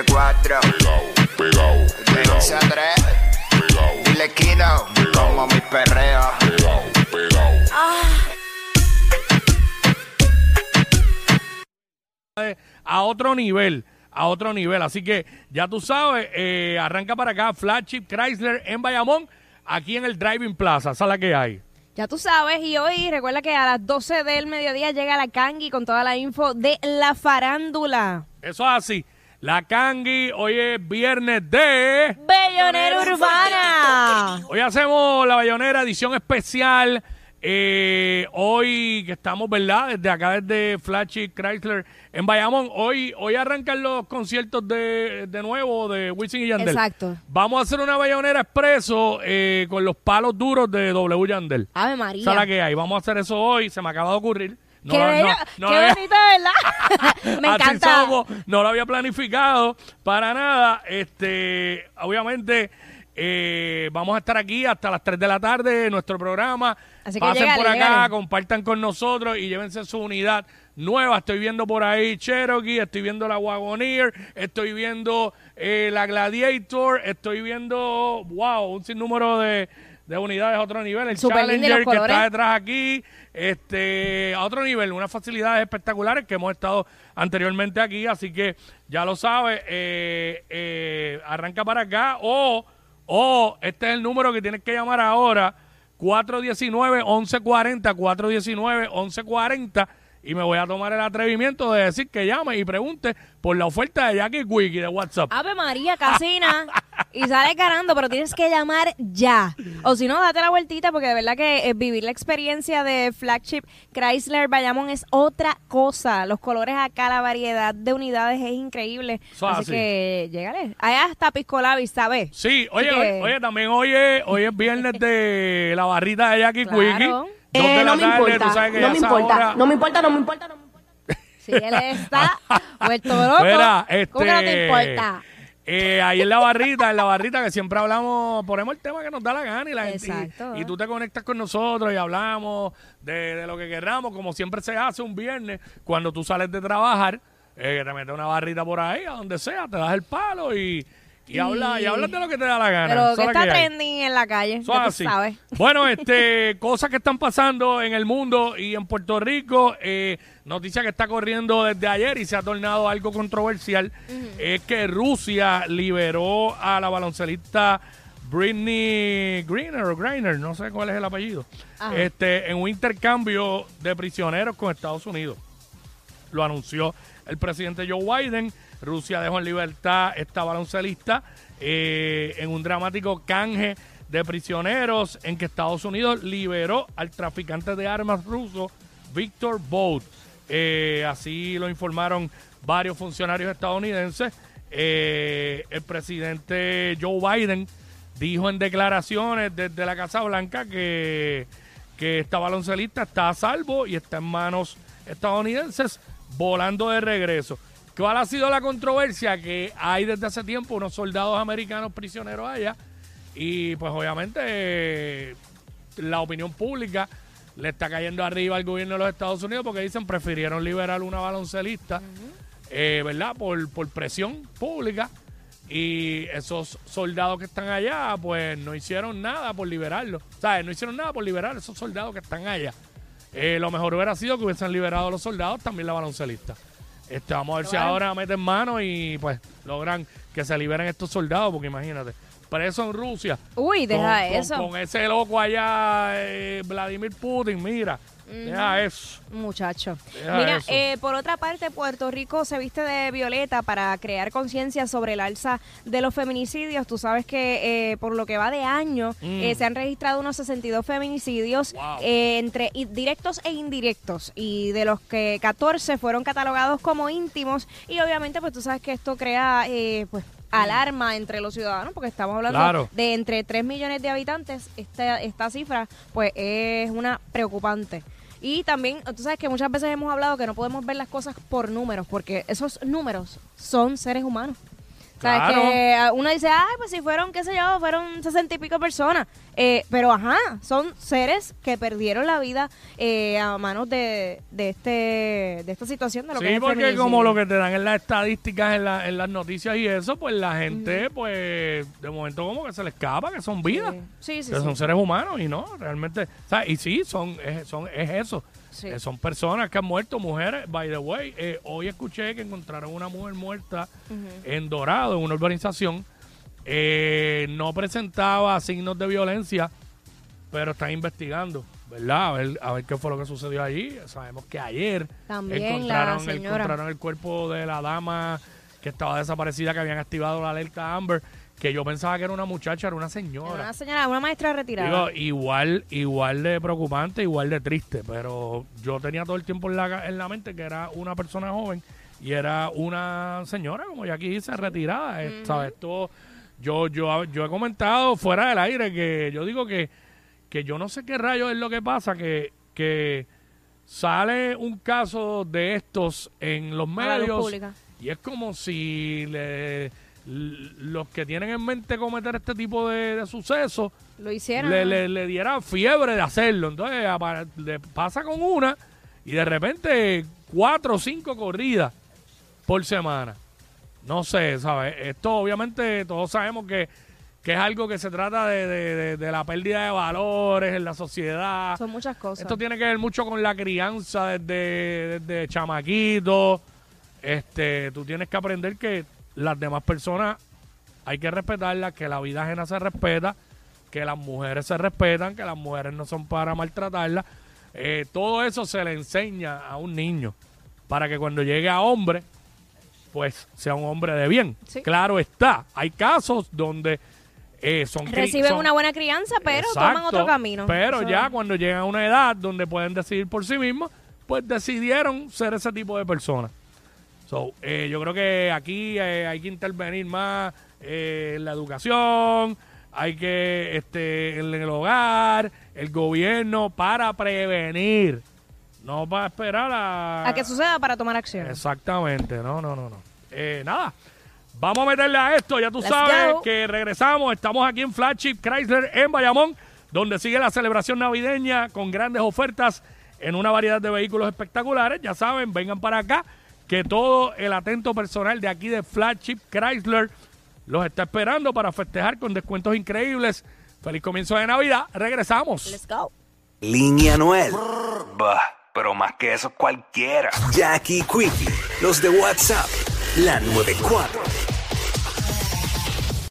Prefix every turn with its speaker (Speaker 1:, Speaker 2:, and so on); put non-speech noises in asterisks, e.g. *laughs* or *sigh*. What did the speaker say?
Speaker 1: 4.
Speaker 2: Pegao, pegao,
Speaker 1: De
Speaker 2: pegao,
Speaker 1: 11 a 3.
Speaker 2: pegao,
Speaker 1: Dile Kino, como mi perreo.
Speaker 2: pegao, pegao.
Speaker 3: a otro nivel, a otro nivel. Así que ya tú sabes, eh, arranca para acá Flagship Chrysler en Bayamón, aquí en el Driving Plaza, esa es la que hay.
Speaker 4: Ya tú sabes, y hoy recuerda que a las 12 del mediodía llega la Kangi con toda la info de la farándula.
Speaker 3: Eso es así. La Kangi, hoy es viernes de...
Speaker 4: Bellonera Urbana.
Speaker 3: Hoy hacemos la Bayonera edición especial. Eh, hoy que estamos, ¿verdad? Desde acá, desde Flagship Chrysler en Bayamón. Hoy, hoy arrancan los conciertos de, de nuevo de Wisin y Yandel.
Speaker 4: Exacto.
Speaker 3: Vamos a hacer una Bayonera expreso eh, con los palos duros de W Yandel.
Speaker 4: Ave María.
Speaker 3: la que hay. Vamos a hacer eso hoy. Se me acaba de ocurrir. No,
Speaker 4: qué
Speaker 3: lo-
Speaker 4: bello,
Speaker 3: no- no
Speaker 4: qué
Speaker 3: lo había-
Speaker 4: bonito, ¿verdad? *laughs* Me
Speaker 3: Así
Speaker 4: encanta.
Speaker 3: somos. no lo había planificado para nada. Este, obviamente, eh, vamos a estar aquí hasta las 3 de la tarde en nuestro programa.
Speaker 4: Así que
Speaker 3: Pasen por acá, compartan con nosotros y llévense su unidad nueva. Estoy viendo por ahí Cherokee, estoy viendo la Wagoneer, estoy viendo eh, la Gladiator, estoy viendo, wow, un sinnúmero de, de unidades a otro nivel. El Challenger que está detrás aquí, este, a otro nivel, unas facilidades espectaculares que hemos estado anteriormente aquí, así que ya lo sabes, eh, eh, arranca para acá o, o este es el número que tienes que llamar ahora, 419-1140, 419-1140 y me voy a tomar el atrevimiento de decir que llame y pregunte por la oferta de Jackie Quickie de WhatsApp.
Speaker 4: Ave María, casina. y sale ganando, pero tienes que llamar ya. O si no, date la vueltita, porque de verdad que eh, vivir la experiencia de Flagship Chrysler Bayamón es otra cosa. Los colores acá, la variedad de unidades es increíble.
Speaker 3: Es
Speaker 4: así,
Speaker 3: así.
Speaker 4: que llégale. Allá está Pisco Labis, ¿sabes?
Speaker 3: Sí, oye,
Speaker 4: que-
Speaker 3: oye, oye, también hoy es, hoy es viernes de la barrita de Jackie
Speaker 4: Claro.
Speaker 3: Quickie.
Speaker 5: Eh, no me
Speaker 3: tarde,
Speaker 5: importa,
Speaker 3: tú sabes que
Speaker 5: no me importa,
Speaker 3: hora-
Speaker 5: no me importa, no me importa, no me importa.
Speaker 4: Si él está *laughs* vuelto loco.
Speaker 3: Mira,
Speaker 4: ¿Cómo que no te
Speaker 3: este,
Speaker 4: importa?
Speaker 3: Eh, ahí en la barrita, en la barrita que siempre hablamos, ponemos el tema que nos da la gana y la gente- y-
Speaker 4: Exacto.
Speaker 3: y, tú te conectas con nosotros y hablamos de, de lo que queramos, como siempre se hace un viernes cuando tú sales de trabajar, eh, que te metes una barrita por ahí, a donde sea, te das el palo y, y, hablas y hablas de lo que te da la gana.
Speaker 4: Pero que está
Speaker 3: que
Speaker 4: trending en la calle, ya tú sabes.
Speaker 3: Bueno, *laughs* este, cosas que están pasando en el mundo y en Puerto Rico. eh, noticia que está corriendo desde ayer y se ha tornado algo controversial. Es que Rusia liberó a la baloncelista Britney Greener o Griner, no sé cuál es el apellido,
Speaker 4: Ajá.
Speaker 3: este, en un intercambio de prisioneros con Estados Unidos lo anunció el presidente Joe Biden. Rusia dejó en libertad esta baloncelista eh, en un dramático canje de prisioneros en que Estados Unidos liberó al traficante de armas ruso Victor Bout. Eh, así lo informaron varios funcionarios estadounidenses. Eh, el presidente Joe Biden dijo en declaraciones desde la Casa Blanca que, que esta baloncelista está a salvo y está en manos estadounidenses volando de regreso. ¿Cuál ha sido la controversia? Que hay desde hace tiempo unos soldados americanos prisioneros allá y pues obviamente eh, la opinión pública le está cayendo arriba al gobierno de los Estados Unidos porque dicen prefirieron liberar una baloncelista, eh, ¿verdad? Por, por presión pública y esos soldados que están allá pues no hicieron nada por liberarlo. O sea, no hicieron nada por liberar a esos soldados que están allá. Eh, lo mejor hubiera sido que hubiesen liberado a los soldados, también la baloncelista. Este, vamos a ver si ahora meten mano y pues logran que se liberen estos soldados, porque imagínate, preso en Rusia.
Speaker 4: Uy, deja
Speaker 3: con, con-
Speaker 4: eso.
Speaker 3: Con, ese loco allá, eh, Vladimir Putin, mira, deja eso.
Speaker 4: Muchacho.
Speaker 3: Deja
Speaker 4: Mira,
Speaker 3: eso.
Speaker 4: eh, por otra parte, Puerto Rico se viste de violeta para crear conciencia sobre el alza de los feminicidios. Tú sabes que eh, por lo que va de año
Speaker 3: Mm.
Speaker 4: eh, se han registrado unos 62 feminicidios
Speaker 3: Wow.
Speaker 4: eh, entre directos e indirectos y de los que 14 fueron catalogados como íntimos y obviamente pues tú sabes que esto crea eh, pues alarma entre los ciudadanos porque estamos hablando
Speaker 3: Claro.
Speaker 4: de entre 3 millones de habitantes esta, esta cifra pues es una preocupante y también, tú sabes que muchas veces hemos hablado que no podemos ver las cosas por números, porque esos números son seres humanos. Sea,
Speaker 3: Claro.
Speaker 4: que ah, uno dice, ay, pues si fueron, qué sé yo, fueron sesenta y pico personas. Eh, pero ajá, son seres que perdieron la vida eh, a manos de, de este de esta situación de lo que es
Speaker 3: Sí, porque como lo que te dan en las estadísticas, en, la- en las noticias y eso, pues la gente, pues, de momento como que se le escapa, que son vidas.
Speaker 4: Sí, sí,
Speaker 3: que
Speaker 4: sí.
Speaker 3: son seres humanos y no, realmente, o sea, y sí, son, es, son, es eso.
Speaker 4: Sí.
Speaker 3: Eh, son personas que han muerto, mujeres. By the way, eh, hoy escuché que encontraron una mujer muerta en Dorado, en una urbanización. Eh, no presentaba signos de violencia, pero están investigando, ¿verdad? A ver, a ver qué fue lo que sucedió allí. Sabemos que ayer encontraron, encontraron el cuerpo de la dama que estaba desaparecida, que habían activado la alerta Amber, que yo pensaba que era una muchacha, era una señora.
Speaker 4: Una señora, una maestra retirada.
Speaker 3: Digo, igual, igual de preocupante, igual de triste, pero yo tenía todo el tiempo en la, en la mente que era una persona joven y era una señora, como ya aquí dice, retirada. eh, ¿sabes? Esto, yo, yo, yo he comentado fuera del aire que yo digo que, que yo no sé qué rayos es lo que pasa, que, que sale un caso de estos en los medios y es como si le- los que tienen en mente cometer este tipo de, de sucesos
Speaker 4: Lo hicieron.
Speaker 3: le, le, le diera fiebre de hacerlo. Entonces le pasa con una y de repente cuatro o cinco corridas por semana. No sé, ¿sabes? Esto obviamente todos sabemos que, que es algo que se trata de, de- de- de la pérdida de valores en la sociedad.
Speaker 4: Son muchas cosas.
Speaker 3: Esto tiene que ver mucho con la crianza desde, desde chamaquito. Este, tú tienes que aprender que las demás personas hay que respetarlas, que la vida ajena se respeta, que las mujeres se respetan, que las mujeres no son para maltratarlas. Eh, todo eso se le enseña a un niño para que cuando llegue a hombre, pues sea un hombre de bien.
Speaker 4: Sí.
Speaker 3: Claro está, hay casos donde eh, son
Speaker 4: Reciben
Speaker 3: son-
Speaker 4: una buena crianza, pero
Speaker 3: Exacto,
Speaker 4: toman otro camino.
Speaker 3: Pero
Speaker 4: Eso-
Speaker 3: ya cuando llegan a una edad donde pueden decidir por sí mismos, pues decidieron ser ese tipo de personas. So, eh, yo creo que aquí eh, hay que intervenir más eh, en la educación, hay que este en el hogar, el gobierno para prevenir, no para esperar a,
Speaker 4: A que suceda para tomar acción.
Speaker 3: Exactamente, no, no, no, no. Eh, nada, vamos a meterle a esto, ya tú
Speaker 4: Let's
Speaker 3: sabes
Speaker 4: go.
Speaker 3: que regresamos, estamos aquí en Flagship Chrysler en Bayamón, donde sigue la celebración navideña con grandes ofertas en una variedad de vehículos espectaculares. Ya saben, vengan para acá, que todo el atento personal de aquí de Flagship Chrysler los está esperando para festejar con descuentos increíbles. Feliz comienzo de Navidad, regresamos.
Speaker 4: Let's go.
Speaker 5: Línea Noel.
Speaker 6: Bah, pero más que eso cualquiera.
Speaker 5: Jackie Quickie. Los de WhatsApp. La 94.